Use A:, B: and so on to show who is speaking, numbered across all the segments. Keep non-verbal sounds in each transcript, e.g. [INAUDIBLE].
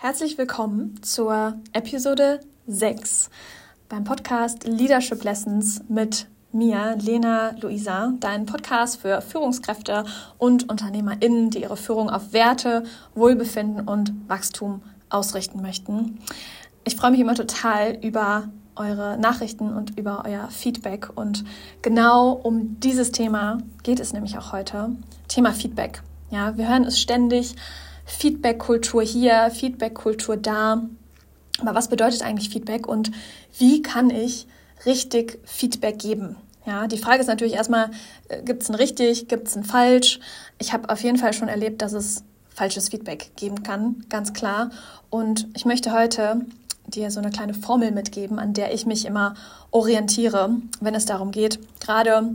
A: Herzlich willkommen zur Episode 6 beim Podcast Leadership Lessons mit mir, Lena Luisa, dein Podcast für Führungskräfte und UnternehmerInnen, die ihre Führung auf Werte, Wohlbefinden und Wachstum ausrichten möchten. Ich freue mich immer total über eure Nachrichten und über euer Feedback. Und genau um dieses Thema geht es nämlich auch heute. Thema Feedback. Ja, wir hören es ständig Feedback-Kultur hier, Feedback-Kultur da. Aber was bedeutet eigentlich Feedback und wie kann ich richtig Feedback geben? Ja, die Frage ist natürlich erstmal, äh, gibt es ein richtig, gibt es ein falsch? Ich habe auf jeden Fall schon erlebt, dass es falsches Feedback geben kann, ganz klar. Und ich möchte heute dir so eine kleine Formel mitgeben, an der ich mich immer orientiere, wenn es darum geht, gerade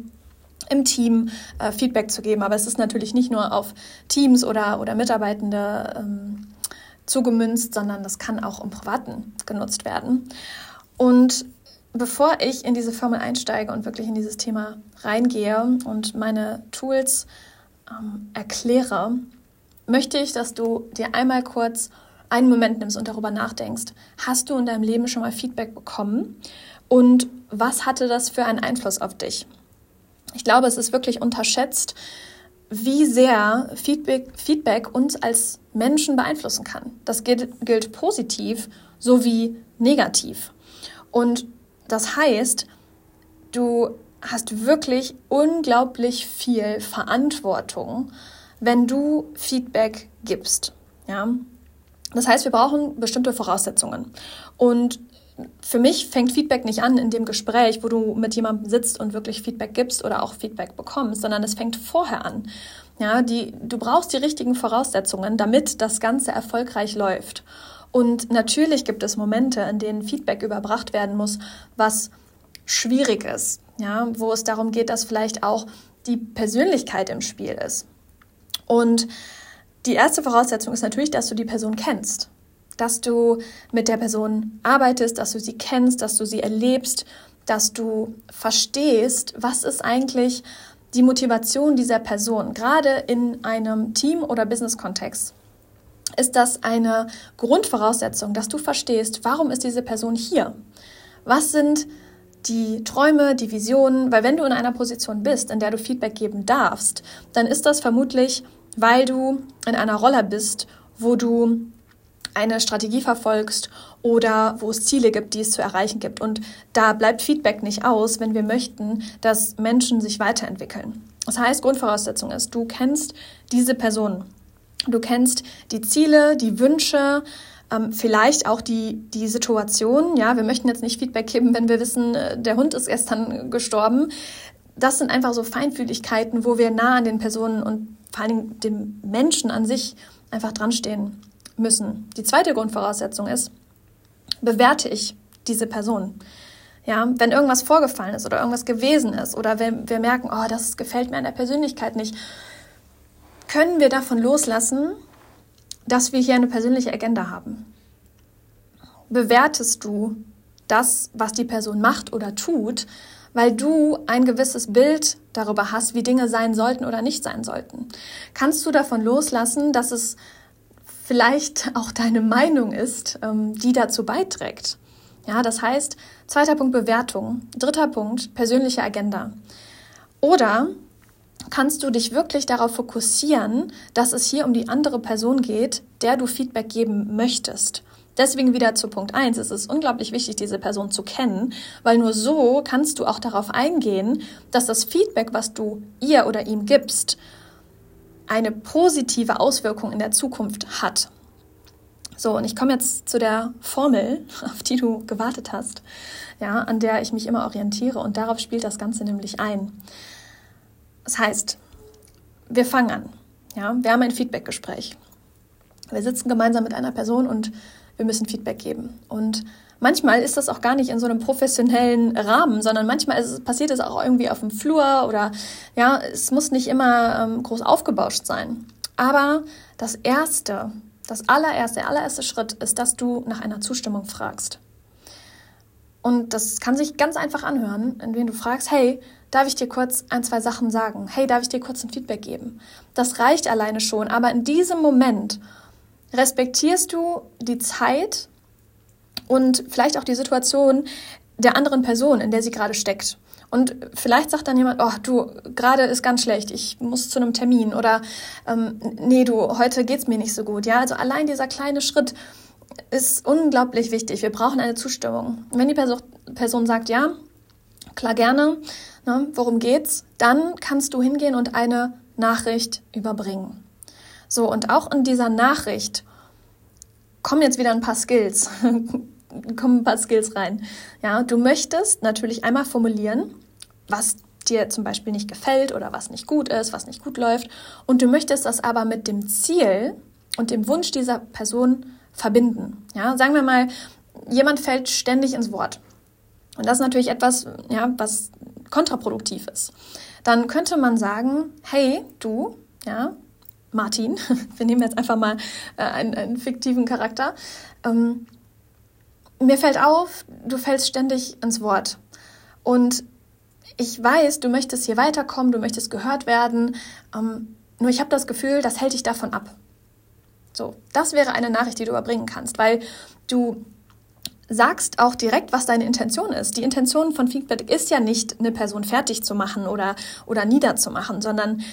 A: im Team äh, Feedback zu geben. Aber es ist natürlich nicht nur auf Teams oder, oder Mitarbeitende ähm, zugemünzt, sondern das kann auch im Privaten genutzt werden. Und bevor ich in diese Formel einsteige und wirklich in dieses Thema reingehe und meine Tools ähm, erkläre, möchte ich, dass du dir einmal kurz einen Moment nimmst und darüber nachdenkst, hast du in deinem Leben schon mal Feedback bekommen und was hatte das für einen Einfluss auf dich? Ich glaube, es ist wirklich unterschätzt, wie sehr Feedback, Feedback uns als Menschen beeinflussen kann. Das gilt, gilt positiv sowie negativ. Und das heißt, du hast wirklich unglaublich viel Verantwortung, wenn du Feedback gibst. Ja? Das heißt, wir brauchen bestimmte Voraussetzungen. Und für mich fängt Feedback nicht an in dem Gespräch, wo du mit jemandem sitzt und wirklich Feedback gibst oder auch Feedback bekommst, sondern es fängt vorher an. Ja, die, du brauchst die richtigen Voraussetzungen, damit das Ganze erfolgreich läuft. Und natürlich gibt es Momente, in denen Feedback überbracht werden muss, was schwierig ist. Ja, wo es darum geht, dass vielleicht auch die Persönlichkeit im Spiel ist. Und die erste Voraussetzung ist natürlich, dass du die Person kennst dass du mit der Person arbeitest, dass du sie kennst, dass du sie erlebst, dass du verstehst, was ist eigentlich die Motivation dieser Person, gerade in einem Team- oder Business-Kontext. Ist das eine Grundvoraussetzung, dass du verstehst, warum ist diese Person hier? Was sind die Träume, die Visionen? Weil wenn du in einer Position bist, in der du Feedback geben darfst, dann ist das vermutlich, weil du in einer Rolle bist, wo du eine Strategie verfolgst oder wo es Ziele gibt, die es zu erreichen gibt. Und da bleibt Feedback nicht aus, wenn wir möchten, dass Menschen sich weiterentwickeln. Das heißt, Grundvoraussetzung ist, du kennst diese Person. Du kennst die Ziele, die Wünsche, ähm, vielleicht auch die, die Situation. Ja, wir möchten jetzt nicht Feedback geben, wenn wir wissen, äh, der Hund ist gestern gestorben. Das sind einfach so Feinfühligkeiten, wo wir nah an den Personen und vor allen Dingen dem Menschen an sich einfach dranstehen müssen. Die zweite Grundvoraussetzung ist, bewerte ich diese Person. Ja, wenn irgendwas vorgefallen ist oder irgendwas gewesen ist oder wenn wir merken, oh, das gefällt mir an der Persönlichkeit nicht, können wir davon loslassen, dass wir hier eine persönliche Agenda haben. Bewertest du das, was die Person macht oder tut, weil du ein gewisses Bild darüber hast, wie Dinge sein sollten oder nicht sein sollten? Kannst du davon loslassen, dass es vielleicht auch deine Meinung ist, ähm, die dazu beiträgt. Ja, das heißt, zweiter Punkt Bewertung, dritter Punkt persönliche Agenda. Oder kannst du dich wirklich darauf fokussieren, dass es hier um die andere Person geht, der du Feedback geben möchtest. Deswegen wieder zu Punkt eins: Es ist unglaublich wichtig, diese Person zu kennen, weil nur so kannst du auch darauf eingehen, dass das Feedback, was du ihr oder ihm gibst, eine positive Auswirkung in der Zukunft hat. So, und ich komme jetzt zu der Formel, [LAUGHS] auf die du gewartet hast, ja, an der ich mich immer orientiere und darauf spielt das Ganze nämlich ein. Das heißt, wir fangen an. Ja, wir haben ein Feedbackgespräch. Wir sitzen gemeinsam mit einer Person und wir müssen Feedback geben. Und manchmal ist das auch gar nicht in so einem professionellen Rahmen, sondern manchmal es, passiert es auch irgendwie auf dem Flur oder ja, es muss nicht immer ähm, groß aufgebauscht sein. Aber das erste, das allererste, der allererste Schritt ist, dass du nach einer Zustimmung fragst. Und das kann sich ganz einfach anhören, indem du fragst, hey, darf ich dir kurz ein, zwei Sachen sagen? Hey, darf ich dir kurz ein Feedback geben? Das reicht alleine schon, aber in diesem Moment respektierst du die Zeit und vielleicht auch die Situation der anderen Person, in der sie gerade steckt. Und vielleicht sagt dann jemand, oh, du, gerade ist ganz schlecht, ich muss zu einem Termin oder ähm, nee, du, heute geht's mir nicht so gut. Ja, also allein dieser kleine Schritt ist unglaublich wichtig. Wir brauchen eine Zustimmung. Wenn die Person, Person sagt, ja, klar gerne, ne, worum geht's, dann kannst du hingehen und eine Nachricht überbringen. So, und auch in dieser Nachricht kommen jetzt wieder ein paar Skills. [LAUGHS] kommen ein paar Skills rein. Ja, du möchtest natürlich einmal formulieren, was dir zum Beispiel nicht gefällt oder was nicht gut ist, was nicht gut läuft. Und du möchtest das aber mit dem Ziel und dem Wunsch dieser Person verbinden. Ja, sagen wir mal, jemand fällt ständig ins Wort. Und das ist natürlich etwas, ja, was kontraproduktiv ist. Dann könnte man sagen, hey, du, ja, Martin, [LAUGHS] wir nehmen jetzt einfach mal äh, einen, einen, fiktiven Charakter, ähm, mir fällt auf, du fällst ständig ins Wort. Und ich weiß, du möchtest hier weiterkommen, du möchtest gehört werden, ähm, nur ich habe das Gefühl, das hält dich davon ab. So, das wäre eine Nachricht, die du überbringen kannst, weil du sagst auch direkt, was deine Intention ist. Die Intention von Feedback ist ja nicht, eine Person fertig zu machen oder, oder niederzumachen, sondern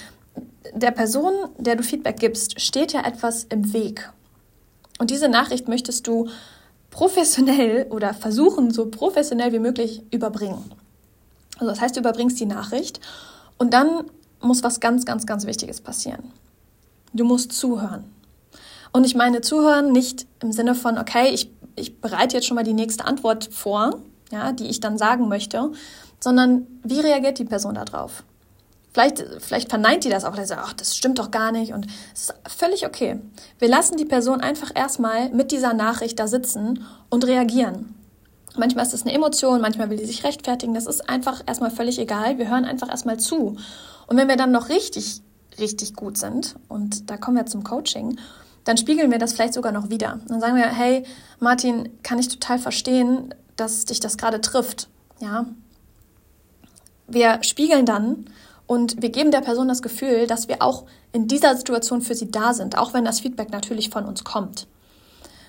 A: der Person, der du Feedback gibst, steht ja etwas im Weg. Und diese Nachricht möchtest du professionell oder versuchen, so professionell wie möglich überbringen. Also das heißt, du überbringst die Nachricht und dann muss was ganz, ganz, ganz Wichtiges passieren. Du musst zuhören. Und ich meine zuhören nicht im Sinne von, okay, ich, ich bereite jetzt schon mal die nächste Antwort vor, ja, die ich dann sagen möchte, sondern wie reagiert die Person darauf? Vielleicht, vielleicht verneint die das auch, oder sagt, ach, das stimmt doch gar nicht und es ist völlig okay. Wir lassen die Person einfach erstmal mit dieser Nachricht da sitzen und reagieren. Manchmal ist es eine Emotion, manchmal will die sich rechtfertigen. Das ist einfach erstmal völlig egal. Wir hören einfach erstmal zu. Und wenn wir dann noch richtig, richtig gut sind, und da kommen wir zum Coaching, dann spiegeln wir das vielleicht sogar noch wieder. Dann sagen wir, hey, Martin, kann ich total verstehen, dass dich das gerade trifft. Ja. Wir spiegeln dann und wir geben der Person das Gefühl, dass wir auch in dieser Situation für sie da sind, auch wenn das Feedback natürlich von uns kommt.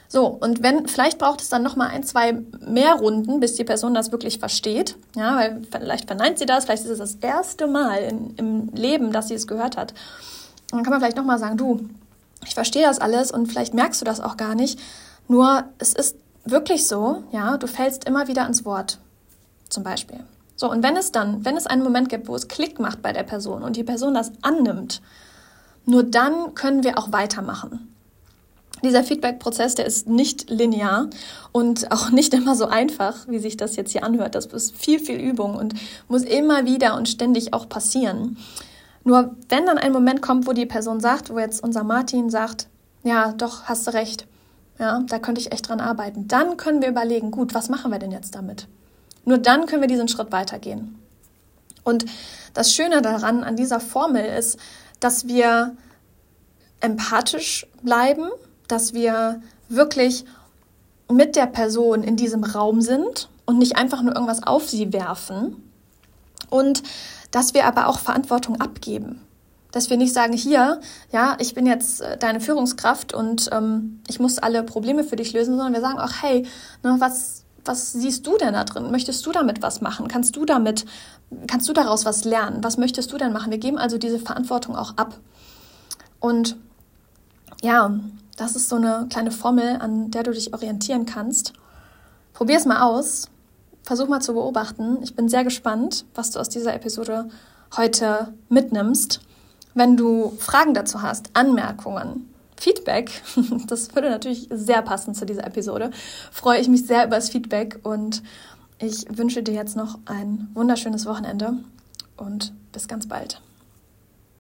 A: So, und wenn, vielleicht braucht es dann nochmal ein, zwei mehr Runden, bis die Person das wirklich versteht. Ja, weil vielleicht verneint sie das, vielleicht ist es das erste Mal in, im Leben, dass sie es gehört hat. Und dann kann man vielleicht nochmal sagen, du, ich verstehe das alles und vielleicht merkst du das auch gar nicht. Nur es ist wirklich so, ja, du fällst immer wieder ins Wort. Zum Beispiel. So, und wenn es dann, wenn es einen Moment gibt, wo es Klick macht bei der Person und die Person das annimmt, nur dann können wir auch weitermachen. Dieser Feedback-Prozess, der ist nicht linear und auch [LAUGHS] nicht immer so einfach, wie sich das jetzt hier anhört. Das ist viel, viel Übung und muss immer wieder und ständig auch passieren. Nur wenn dann ein Moment kommt, wo die Person sagt, wo jetzt unser Martin sagt, ja, doch, hast du recht, ja, da könnte ich echt dran arbeiten, dann können wir überlegen, gut, was machen wir denn jetzt damit? Nur dann können wir diesen Schritt weitergehen. Und das Schöne daran, an dieser Formel ist, dass wir empathisch bleiben, dass wir wirklich mit der Person in diesem Raum sind und nicht einfach nur irgendwas auf sie werfen. Und dass wir aber auch Verantwortung abgeben. Dass wir nicht sagen, hier, ja, ich bin jetzt äh, deine Führungskraft und ähm, ich muss alle Probleme für dich lösen, sondern wir sagen auch, hey, ne, was, was siehst du denn da drin? Möchtest du damit was machen? Kannst du damit, kannst du daraus was lernen? Was möchtest du denn machen? Wir geben also diese Verantwortung auch ab. Und ja, das ist so eine kleine Formel, an der du dich orientieren kannst. Probier es mal aus. Versuch mal zu beobachten. Ich bin sehr gespannt, was du aus dieser Episode heute mitnimmst. Wenn du Fragen dazu hast, Anmerkungen, Feedback, [LAUGHS] das würde natürlich sehr passen zu dieser Episode, freue ich mich sehr über das Feedback und ich wünsche dir jetzt noch ein wunderschönes Wochenende und bis ganz bald.